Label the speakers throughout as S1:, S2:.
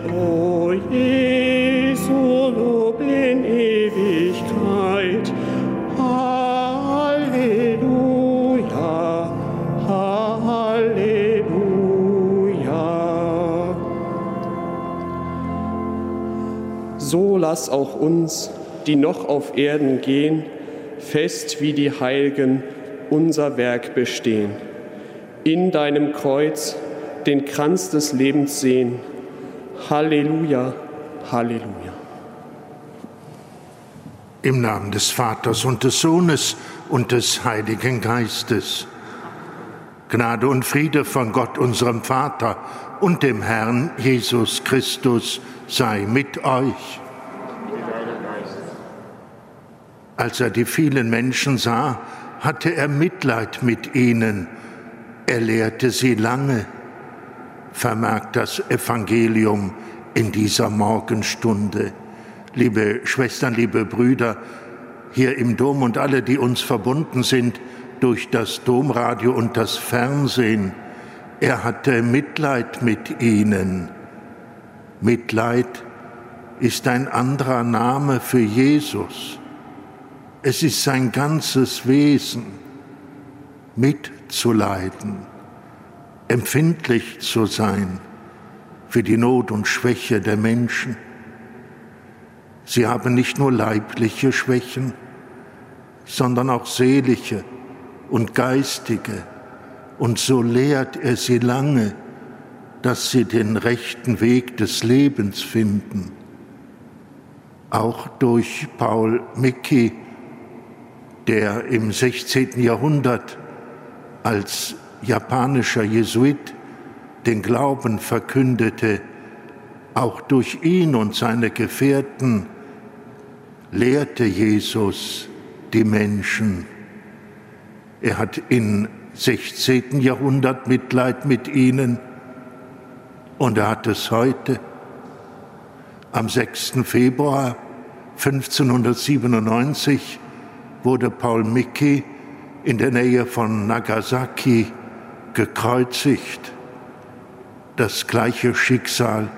S1: o Jesu, Lob in Ewigkeit. Halleluja, Halleluja. So lass auch uns, die noch auf Erden gehen, fest wie die Heiligen unser Werk bestehen. In deinem Kreuz den Kranz des Lebens sehen. Halleluja, Halleluja.
S2: Im Namen des Vaters und des Sohnes und des Heiligen Geistes. Gnade und Friede von Gott, unserem Vater und dem Herrn Jesus Christus sei mit euch. Als er die vielen Menschen sah, hatte er Mitleid mit ihnen. Er lehrte sie lange, vermerkt das Evangelium in dieser Morgenstunde. Liebe Schwestern, liebe Brüder, hier im Dom und alle, die uns verbunden sind durch das Domradio und das Fernsehen, er hatte Mitleid mit ihnen. Mitleid ist ein anderer Name für Jesus. Es ist sein ganzes Wesen, mitzuleiden, empfindlich zu sein für die Not und Schwäche der Menschen. Sie haben nicht nur leibliche Schwächen, sondern auch seelische und geistige. Und so lehrt er sie lange, dass sie den rechten Weg des Lebens finden. Auch durch Paul Micki, der im 16. Jahrhundert als japanischer Jesuit den Glauben verkündete, auch durch ihn und seine Gefährten lehrte Jesus die Menschen. Er hat im 16. Jahrhundert Mitleid mit ihnen und er hat es heute. Am 6. Februar 1597 wurde Paul Micki in der Nähe von Nagasaki gekreuzigt. Das gleiche Schicksal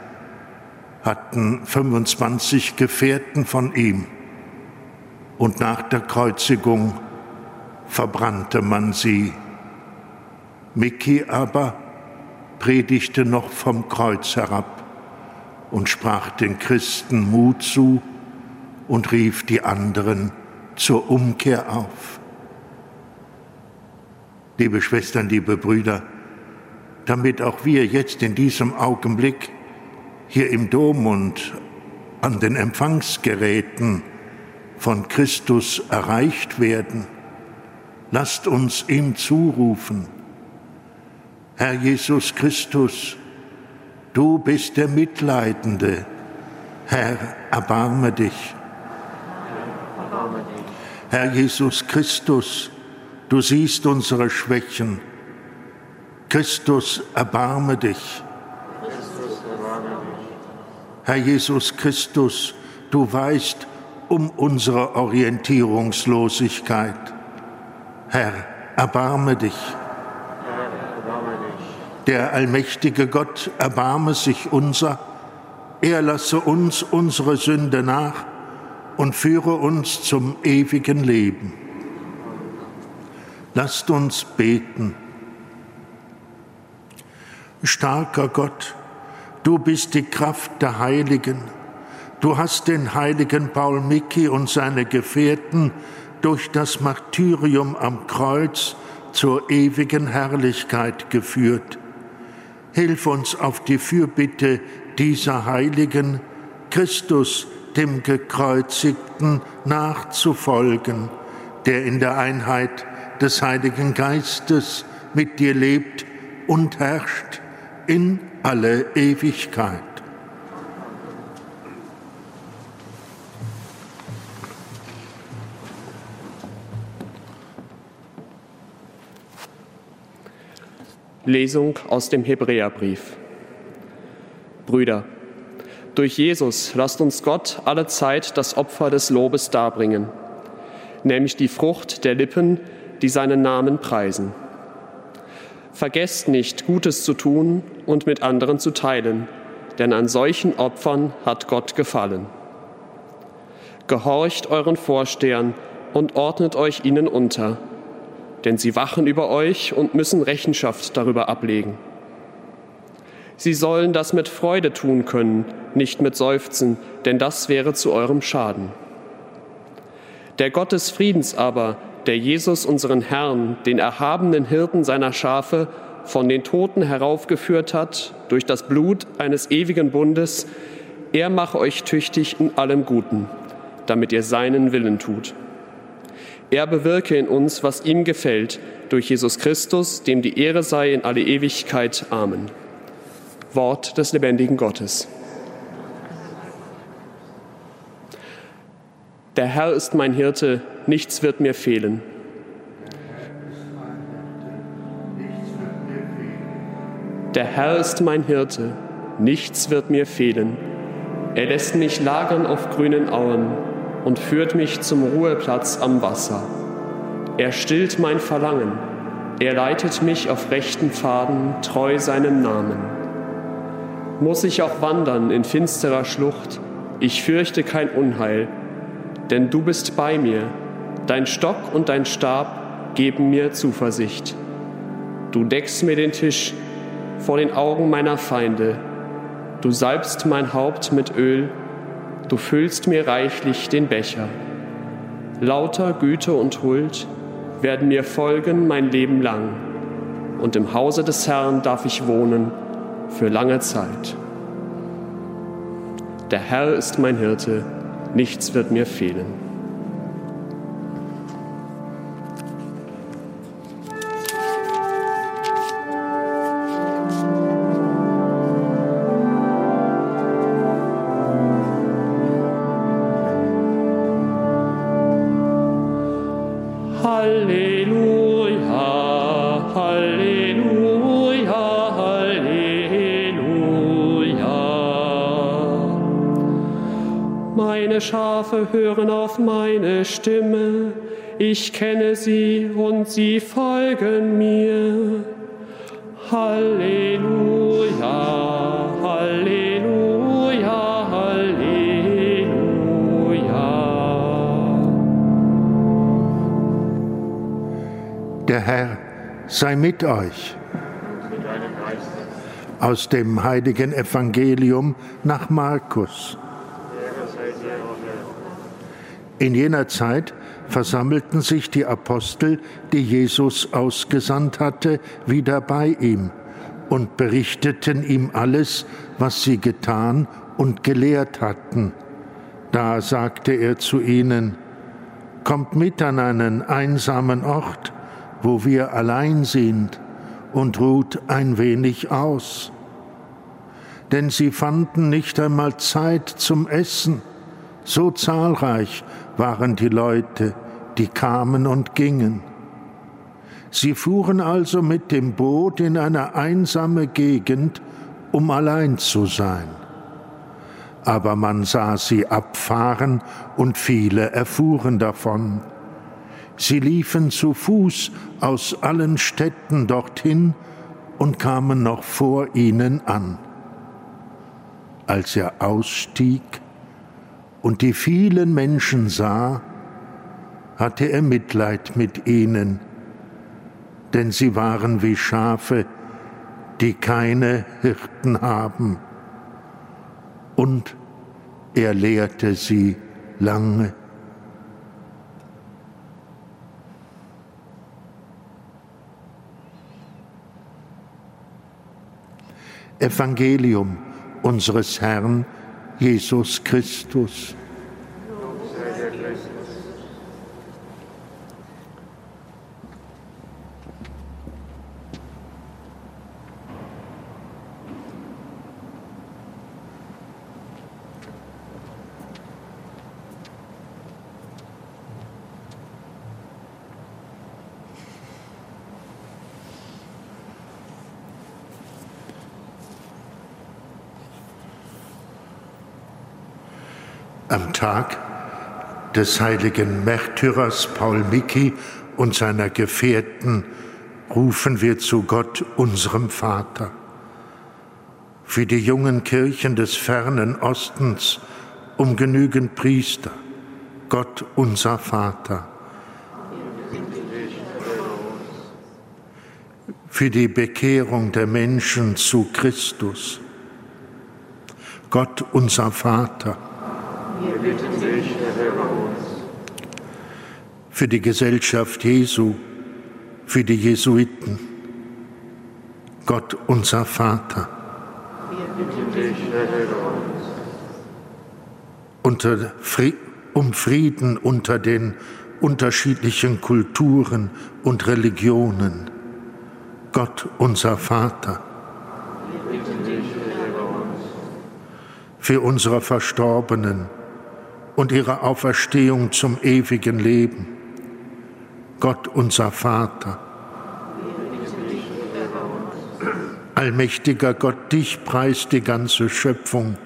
S2: hatten 25 Gefährten von ihm. Und nach der Kreuzigung verbrannte man sie. Miki aber predigte noch vom Kreuz herab und sprach den Christen Mut zu und rief die anderen zur Umkehr auf. Liebe Schwestern, liebe Brüder, damit auch wir jetzt in diesem Augenblick hier im Dom und an den Empfangsgeräten von Christus erreicht werden, lasst uns ihm zurufen. Herr Jesus Christus, du bist der Mitleidende. Herr, erbarme dich. Herr Jesus Christus, du siehst unsere Schwächen. Christus, erbarme dich. Herr Jesus Christus, du weißt um unsere Orientierungslosigkeit. Herr, erbarme dich. Der allmächtige Gott erbarme sich unser, er lasse uns unsere Sünde nach und führe uns zum ewigen Leben. Lasst uns beten. Starker Gott, Du bist die Kraft der Heiligen. Du hast den heiligen Paul Micki und seine Gefährten durch das Martyrium am Kreuz zur ewigen Herrlichkeit geführt. Hilf uns auf die Fürbitte dieser Heiligen, Christus, dem Gekreuzigten, nachzufolgen, der in der Einheit des Heiligen Geistes mit dir lebt und herrscht in alle Ewigkeit.
S1: Lesung aus dem Hebräerbrief. Brüder, durch Jesus lasst uns Gott alle Zeit das Opfer des Lobes darbringen, nämlich die Frucht der Lippen, die seinen Namen preisen. Vergesst nicht, Gutes zu tun und mit anderen zu teilen, denn an solchen Opfern hat Gott gefallen. Gehorcht euren Vorstehern und ordnet euch ihnen unter, denn sie wachen über euch und müssen Rechenschaft darüber ablegen. Sie sollen das mit Freude tun können, nicht mit Seufzen, denn das wäre zu eurem Schaden. Der Gott des Friedens aber, der Jesus unseren Herrn, den erhabenen Hirten seiner Schafe, von den Toten heraufgeführt hat durch das Blut eines ewigen Bundes, er mache euch tüchtig in allem Guten, damit ihr seinen Willen tut. Er bewirke in uns, was ihm gefällt, durch Jesus Christus, dem die Ehre sei in alle Ewigkeit. Amen. Wort des lebendigen Gottes. Der Herr ist mein Hirte, nichts wird mir fehlen. Der Herr ist mein Hirte, nichts wird mir fehlen. Er lässt mich lagern auf grünen Auen und führt mich zum Ruheplatz am Wasser. Er stillt mein Verlangen, er leitet mich auf rechten Pfaden treu seinem Namen muss ich auch wandern in finsterer Schlucht, ich fürchte kein Unheil, denn du bist bei mir, dein Stock und dein Stab geben mir Zuversicht. Du deckst mir den Tisch vor den Augen meiner Feinde, du salbst mein Haupt mit Öl, du füllst mir reichlich den Becher. Lauter Güte und Huld werden mir folgen mein Leben lang, und im Hause des Herrn darf ich wohnen für lange Zeit. Der Herr ist mein Hirte, nichts wird mir fehlen. Ich kenne sie und sie folgen mir. Halleluja, Halleluja, Halleluja.
S2: Der Herr sei mit euch. Aus dem heiligen Evangelium nach Markus. In jener Zeit versammelten sich die Apostel, die Jesus ausgesandt hatte, wieder bei ihm und berichteten ihm alles, was sie getan und gelehrt hatten. Da sagte er zu ihnen, Kommt mit an einen einsamen Ort, wo wir allein sind, und ruht ein wenig aus. Denn sie fanden nicht einmal Zeit zum Essen, so zahlreich waren die Leute, die kamen und gingen. Sie fuhren also mit dem Boot in eine einsame Gegend, um allein zu sein. Aber man sah sie abfahren und viele erfuhren davon. Sie liefen zu Fuß aus allen Städten dorthin und kamen noch vor ihnen an. Als er ausstieg, und die vielen Menschen sah, hatte er Mitleid mit ihnen, denn sie waren wie Schafe, die keine Hirten haben. Und er lehrte sie lange. Evangelium unseres Herrn Jesus Christus.
S1: Tag des heiligen Märtyrers Paul Micki und seiner Gefährten rufen wir zu Gott, unserem Vater. Für die jungen Kirchen des fernen Ostens um genügend Priester, Gott unser Vater. Für die Bekehrung der Menschen zu Christus, Gott unser Vater. Für die Gesellschaft Jesu, für die Jesuiten, Gott unser Vater. Unter, um Frieden unter den unterschiedlichen Kulturen und Religionen, Gott unser Vater. Für unsere Verstorbenen, und ihre Auferstehung zum ewigen Leben. Gott unser Vater. Allmächtiger Gott, dich preist die ganze Schöpfung.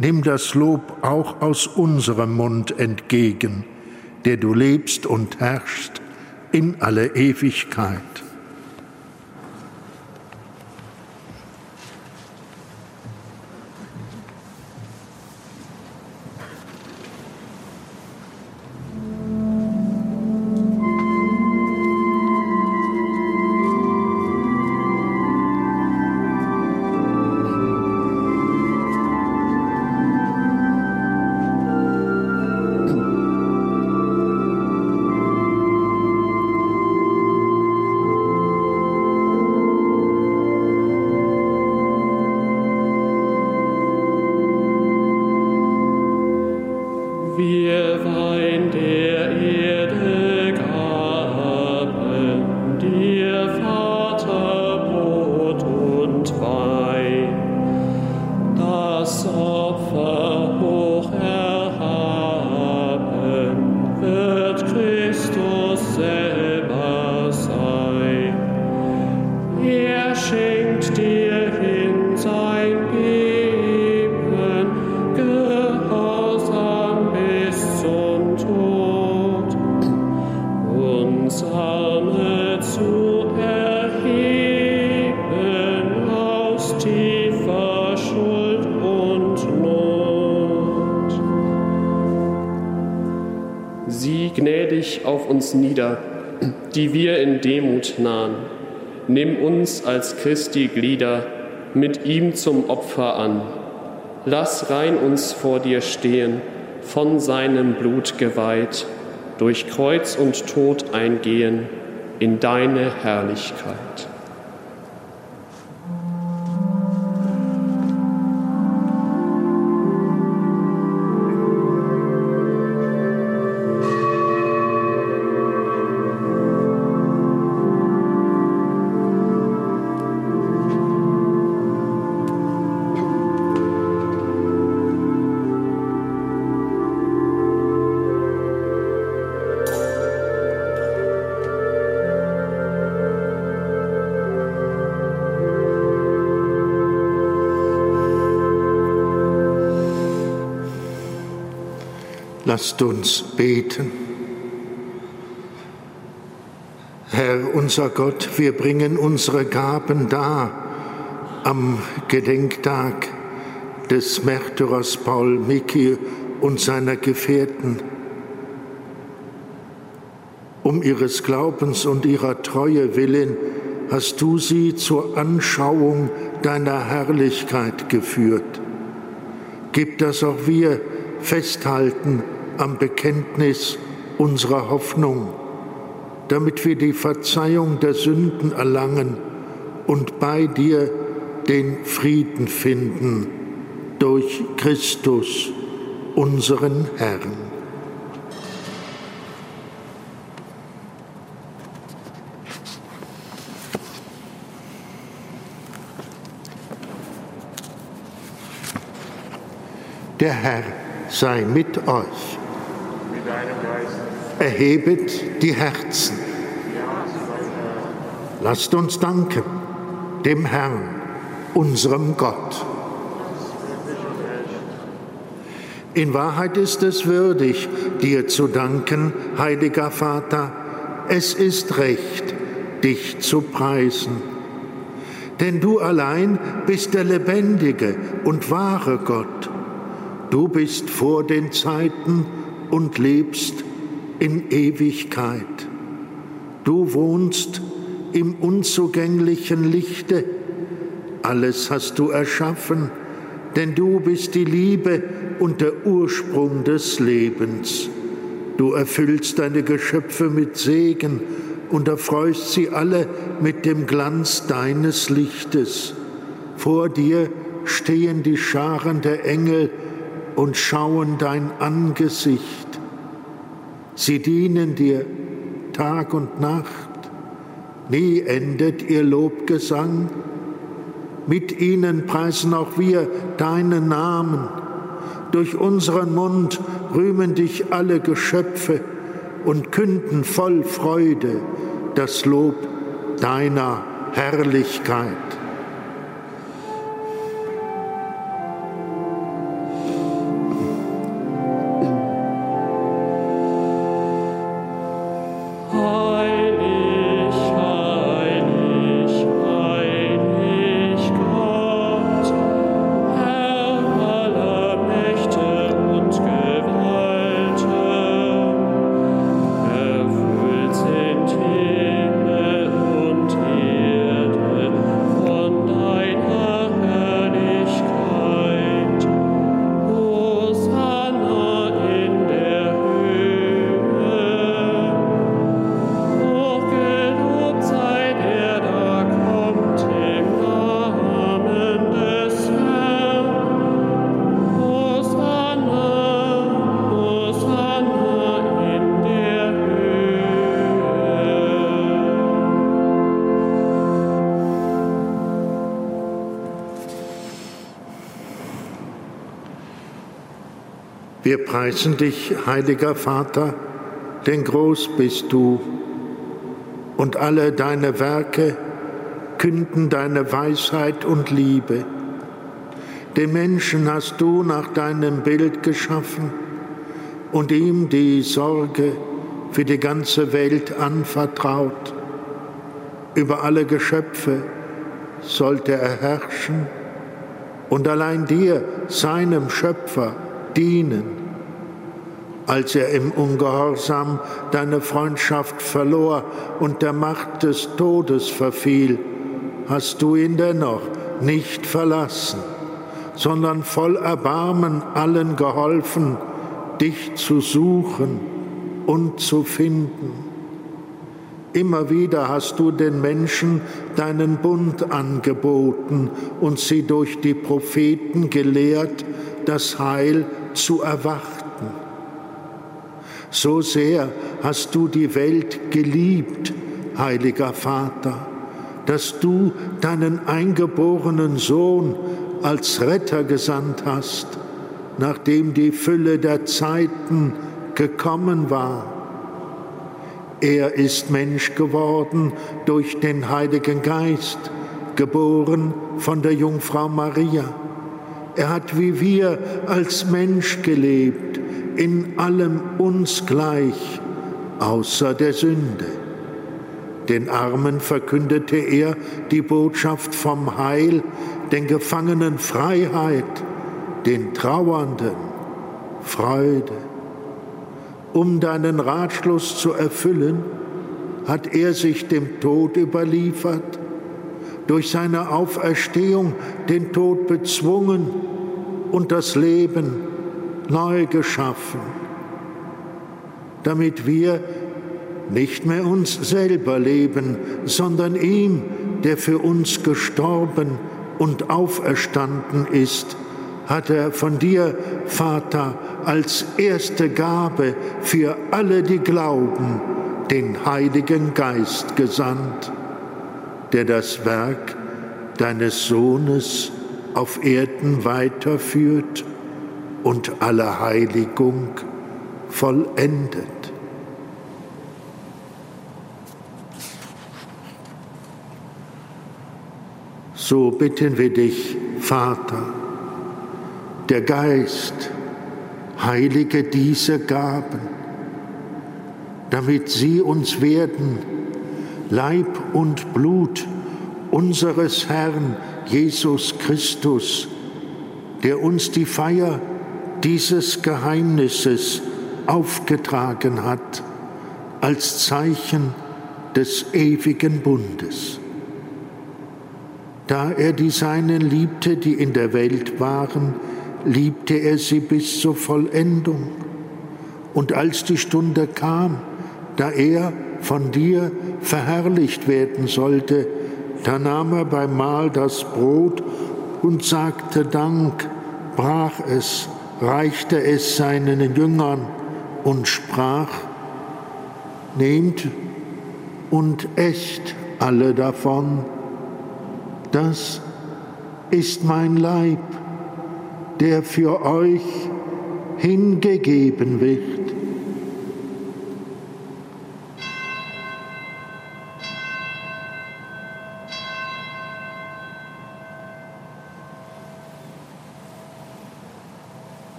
S1: Nimm das Lob auch aus unserem Mund entgegen, der du lebst und herrschst in alle Ewigkeit.
S2: Nimm uns als Christi Glieder mit ihm zum Opfer an. Lass rein uns vor dir stehen, von seinem Blut geweiht, durch Kreuz und Tod eingehen in deine Herrlichkeit. Lasst uns beten. Herr unser Gott, wir bringen unsere Gaben dar am Gedenktag des Märtyrers Paul Micki und seiner Gefährten. Um ihres Glaubens und ihrer Treue willen hast du sie zur Anschauung deiner Herrlichkeit geführt. Gib, dass auch wir festhalten am Bekenntnis unserer Hoffnung, damit wir die Verzeihung der Sünden erlangen und bei dir den Frieden finden durch Christus, unseren Herrn. Der Herr sei mit euch. Erhebet die Herzen. Lasst uns danken dem Herrn, unserem Gott. In Wahrheit ist es würdig, dir zu danken, heiliger Vater. Es ist recht, dich zu preisen. Denn du allein bist der lebendige und wahre Gott. Du bist vor den Zeiten und lebst in Ewigkeit. Du wohnst im unzugänglichen Lichte. Alles hast du erschaffen, denn du bist die Liebe und der Ursprung des Lebens. Du erfüllst deine Geschöpfe mit Segen und erfreust sie alle mit dem Glanz deines Lichtes. Vor dir stehen die Scharen der Engel und schauen dein Angesicht. Sie dienen dir Tag und Nacht. Nie endet ihr Lobgesang. Mit ihnen preisen auch wir deinen Namen durch unseren Mund rühmen dich alle Geschöpfe und künden voll Freude das Lob deiner Herrlichkeit. Preisen dich, heiliger Vater, denn groß bist du, und alle deine Werke künden deine Weisheit und Liebe. Den Menschen hast du nach deinem Bild geschaffen und ihm die Sorge für die ganze Welt anvertraut. Über alle Geschöpfe sollte er herrschen und allein dir, seinem Schöpfer, dienen. Als er im Ungehorsam deine Freundschaft verlor und der Macht des Todes verfiel, hast du ihn dennoch nicht verlassen, sondern voll Erbarmen allen geholfen, dich zu suchen und zu finden. Immer wieder hast du den Menschen deinen Bund angeboten und sie durch die Propheten gelehrt, das Heil zu erwarten. So sehr hast du die Welt geliebt, heiliger Vater, dass du deinen eingeborenen Sohn als Retter gesandt hast, nachdem die Fülle der Zeiten gekommen war. Er ist Mensch geworden durch den Heiligen Geist, geboren von der Jungfrau Maria er hat wie wir als Mensch gelebt, in allem uns gleich, außer der Sünde. Den Armen verkündete er die Botschaft vom Heil, den Gefangenen Freiheit, den Trauernden Freude. Um deinen Ratschluss zu erfüllen, hat er sich dem Tod überliefert durch seine Auferstehung den Tod bezwungen und das Leben neu geschaffen, damit wir nicht mehr uns selber leben, sondern ihm, der für uns gestorben und auferstanden ist, hat er von dir, Vater, als erste Gabe für alle, die glauben, den Heiligen Geist gesandt der das Werk deines Sohnes auf Erden weiterführt und alle Heiligung vollendet. So bitten wir dich, Vater, der Geist, heilige diese Gaben, damit sie uns werden, Leib und Blut unseres Herrn Jesus Christus, der uns die Feier dieses Geheimnisses aufgetragen hat als Zeichen des ewigen Bundes. Da er die Seinen liebte, die in der Welt waren, liebte er sie bis zur Vollendung. Und als die Stunde kam, da er von dir verherrlicht werden sollte, da nahm er beim Mahl das Brot und sagte Dank, brach es, reichte es seinen Jüngern und sprach, Nehmt und echt alle davon, das ist mein Leib der für euch hingegeben wird.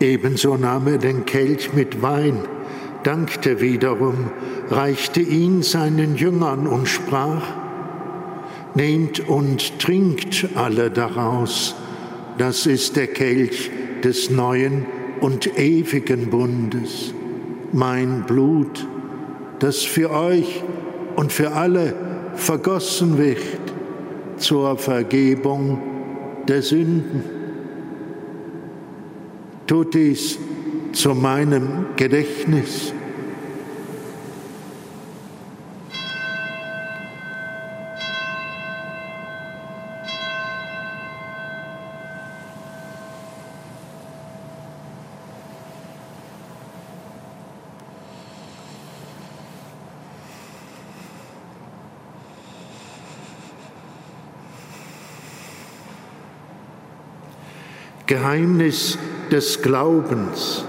S2: Ebenso nahm er den Kelch mit Wein dankte wiederum, reichte ihn seinen Jüngern und sprach, Nehmt und trinkt alle daraus, das ist der Kelch des neuen und ewigen Bundes, mein Blut, das für euch und für alle vergossen wird zur Vergebung der Sünden. Tut dies zu meinem Gedächtnis. Geheimnis des Glaubens.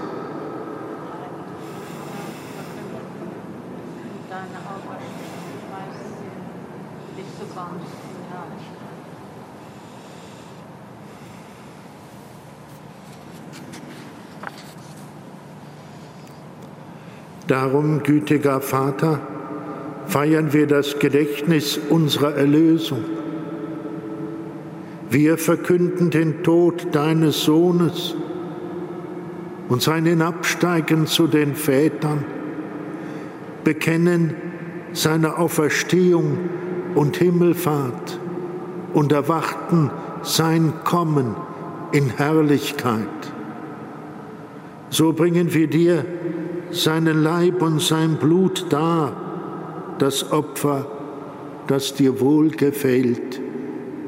S2: Darum, gütiger Vater, feiern wir das Gedächtnis unserer Erlösung. Wir verkünden den Tod deines Sohnes und sein Hinabsteigen zu den Vätern, bekennen seine Auferstehung und Himmelfahrt und erwarten sein Kommen in Herrlichkeit. So bringen wir dir seinen Leib und sein Blut dar, das Opfer, das dir wohlgefällt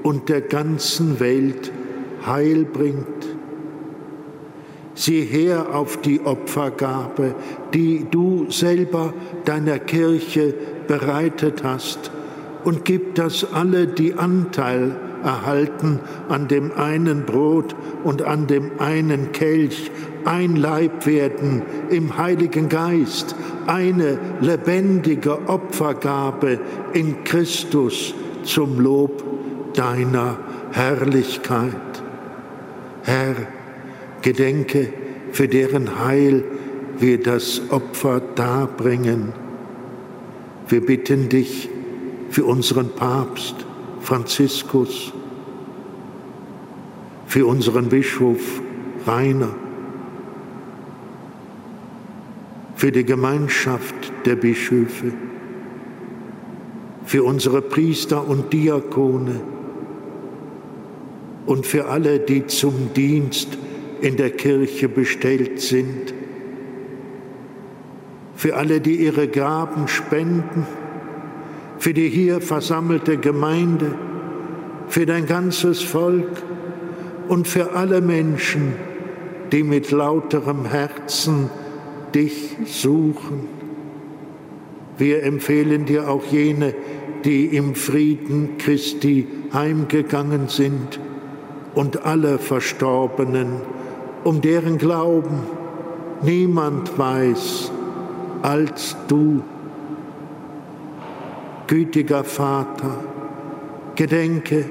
S2: und der ganzen Welt Heil bringt. Sieh her auf die Opfergabe, die du selber deiner Kirche bereitet hast, und gib, dass alle, die Anteil erhalten an dem einen Brot und an dem einen Kelch, ein Leib werden im Heiligen Geist, eine lebendige Opfergabe in Christus zum Lob deiner Herrlichkeit. Herr, gedenke, für deren Heil wir das Opfer darbringen. Wir bitten dich für unseren Papst Franziskus, für unseren Bischof Rainer, für die Gemeinschaft der Bischöfe, für unsere Priester und Diakone und für alle, die zum Dienst in der Kirche bestellt sind, für alle, die ihre Gaben spenden, für die hier versammelte Gemeinde, für dein ganzes Volk und für alle Menschen, die mit lauterem Herzen dich suchen. Wir empfehlen dir auch jene, die im Frieden Christi heimgegangen sind und alle Verstorbenen, um deren Glauben niemand weiß als du. gütiger Vater, gedenke,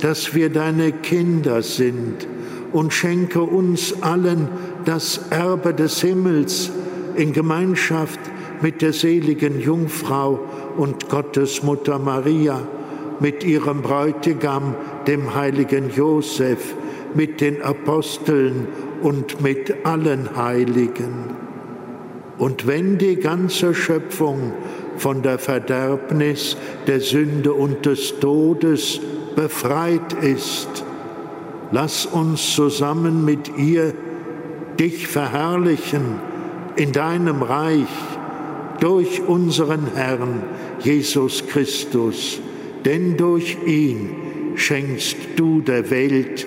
S2: dass wir deine Kinder sind und schenke uns allen das Erbe des Himmels in Gemeinschaft mit der seligen Jungfrau und Gottesmutter Maria, mit ihrem Bräutigam, dem heiligen Josef, mit den Aposteln und mit allen Heiligen. Und wenn die ganze Schöpfung von der Verderbnis, der Sünde und des Todes befreit ist, lass uns zusammen mit ihr dich verherrlichen in deinem Reich durch unseren Herrn Jesus Christus, denn durch ihn schenkst du der Welt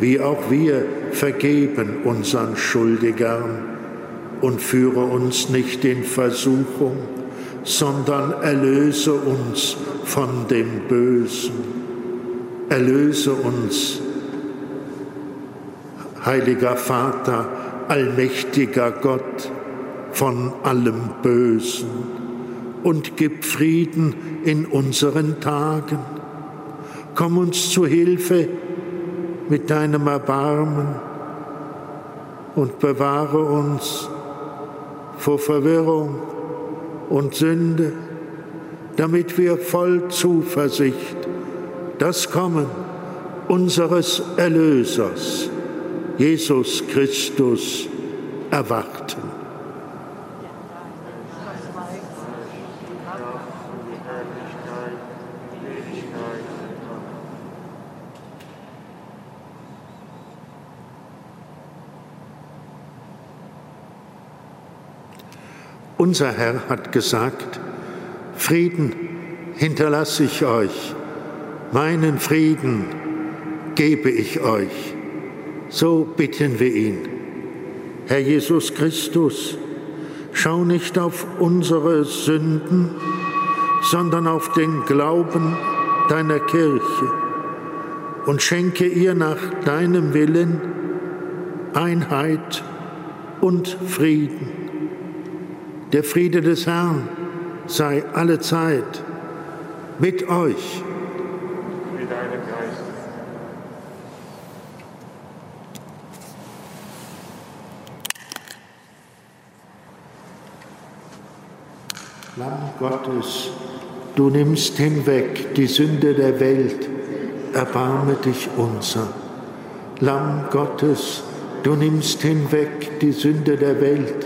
S2: wie auch wir vergeben unseren Schuldigern. Und führe uns nicht in Versuchung, sondern erlöse uns von dem Bösen. Erlöse uns, heiliger Vater, allmächtiger Gott, von allem Bösen und gib Frieden in unseren Tagen. Komm uns zu Hilfe mit deinem Erbarmen und bewahre uns vor Verwirrung und Sünde, damit wir voll Zuversicht das Kommen unseres Erlösers, Jesus Christus, erwarten. Unser Herr hat gesagt, Frieden hinterlasse ich euch, meinen Frieden gebe ich euch. So bitten wir ihn. Herr Jesus Christus, schau nicht auf unsere Sünden, sondern auf den Glauben deiner Kirche und schenke ihr nach deinem Willen Einheit und Frieden der Friede des Herrn sei alle Zeit mit euch. Mit deinem Geist. Lamm Gottes, du nimmst hinweg die Sünde der Welt, erbarme dich unser. Lamm Gottes, du nimmst hinweg die Sünde der Welt,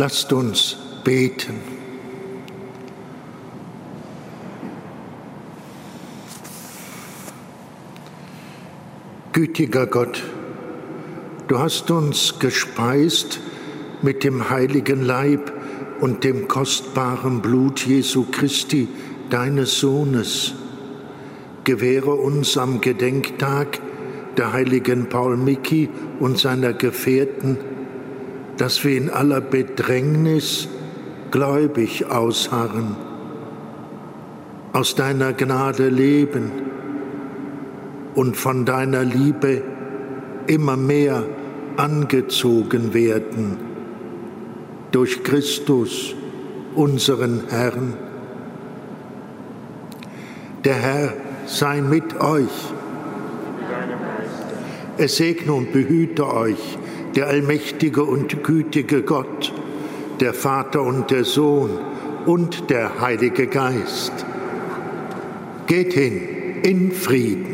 S2: Lasst uns beten. Gütiger Gott, du hast uns gespeist mit dem heiligen Leib und dem kostbaren Blut Jesu Christi, deines Sohnes. Gewähre uns am Gedenktag der heiligen Paul Micki und seiner Gefährten, dass wir in aller Bedrängnis gläubig ausharren, aus deiner Gnade leben und von deiner Liebe immer mehr angezogen werden durch Christus, unseren Herrn. Der Herr sei mit euch. Es segne und behüte euch der allmächtige und gütige Gott, der Vater und der Sohn und der Heilige Geist. Geht hin in Frieden.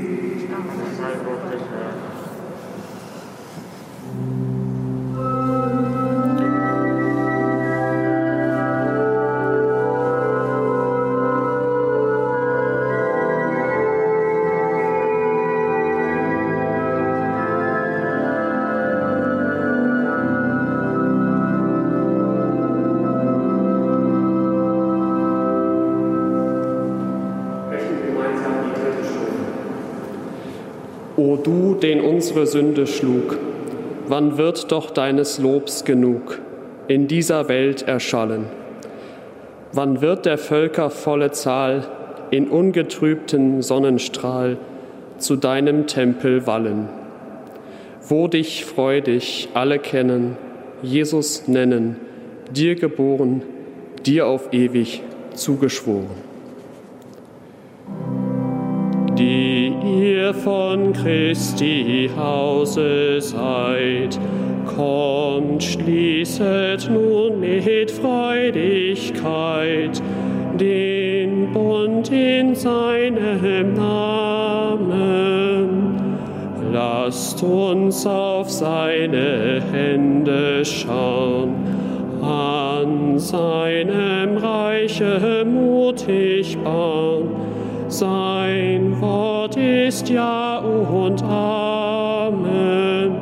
S1: Unsere Sünde schlug, wann wird doch deines Lobs genug in dieser Welt erschallen? Wann wird der Völker volle Zahl in ungetrübten Sonnenstrahl zu deinem Tempel wallen? Wo dich freudig alle kennen, Jesus nennen, dir geboren, dir auf ewig zugeschworen. die ihr von Christi Hause seid. Kommt, schließet nun mit Freudigkeit den Bund in seinem Namen. Lasst uns auf seine Hände schauen, an seinem Reiche mutig bauen sein Wort ist Ja und Amen.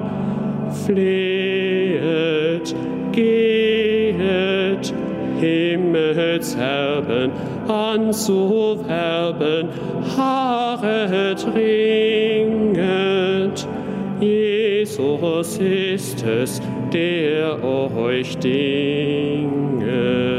S1: Flehet, gehet, Himmelserben anzuwerben, harret, ringet. Jesus ist es, der euch dinget.